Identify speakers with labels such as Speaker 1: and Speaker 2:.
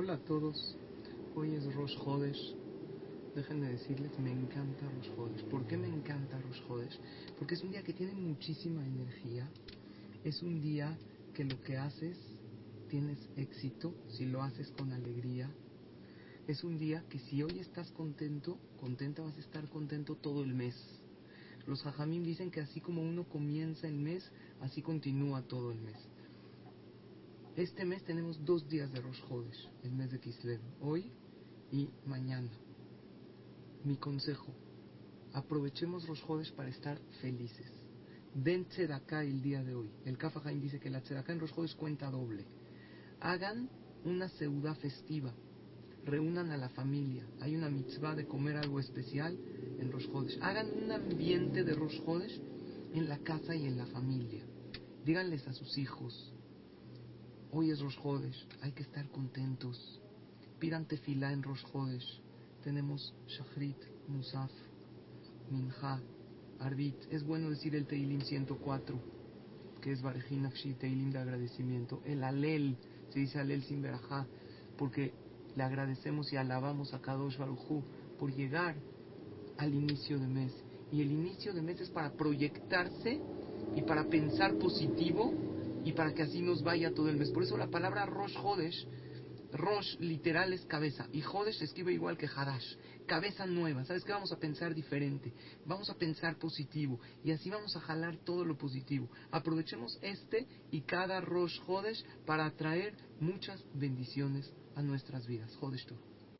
Speaker 1: Hola a todos, hoy es Rosh Hodesh. Déjenme decirles, me encanta Rosh Hodesh. ¿Por qué me encanta Rosh Hodesh? Porque es un día que tiene muchísima energía. Es un día que lo que haces tienes éxito si lo haces con alegría. Es un día que si hoy estás contento, contenta vas a estar contento todo el mes. Los hajamim dicen que así como uno comienza el mes, así continúa todo el mes. Este mes tenemos dos días de Rosh el mes de Kislev, hoy y mañana. Mi consejo, aprovechemos Rosh Hodesh para estar felices. Den tzedaká el día de hoy. El Kafahaim dice que la tzedaká en Rosh Hodesh cuenta doble. Hagan una seuda festiva. Reúnan a la familia. Hay una mitzvah de comer algo especial en Rosh. Hagan un ambiente de Rosh Hodesh en la casa y en la familia. Díganles a sus hijos, Hoy es Rosh hay que estar contentos. Pidan tefilá en Rosh Hodesh. Tenemos Shachrit, Musaf, Minha, Arbit. Es bueno decir el Teilim 104, que es Barejinakshi, Teilim de agradecimiento. El Alel, se dice Alel sin verajá, porque le agradecemos y alabamos a Kadosh Baruchu por llegar al inicio de mes. Y el inicio de mes es para proyectarse y para pensar positivo y para que así nos vaya todo el mes. Por eso la palabra Rosh Hodesh, Rosh literal es cabeza y Hodesh se escribe igual que Hadash, cabeza nueva. ¿Sabes qué? Vamos a pensar diferente, vamos a pensar positivo y así vamos a jalar todo lo positivo. Aprovechemos este y cada Rosh Hodesh para atraer muchas bendiciones a nuestras vidas. Hodesh tú.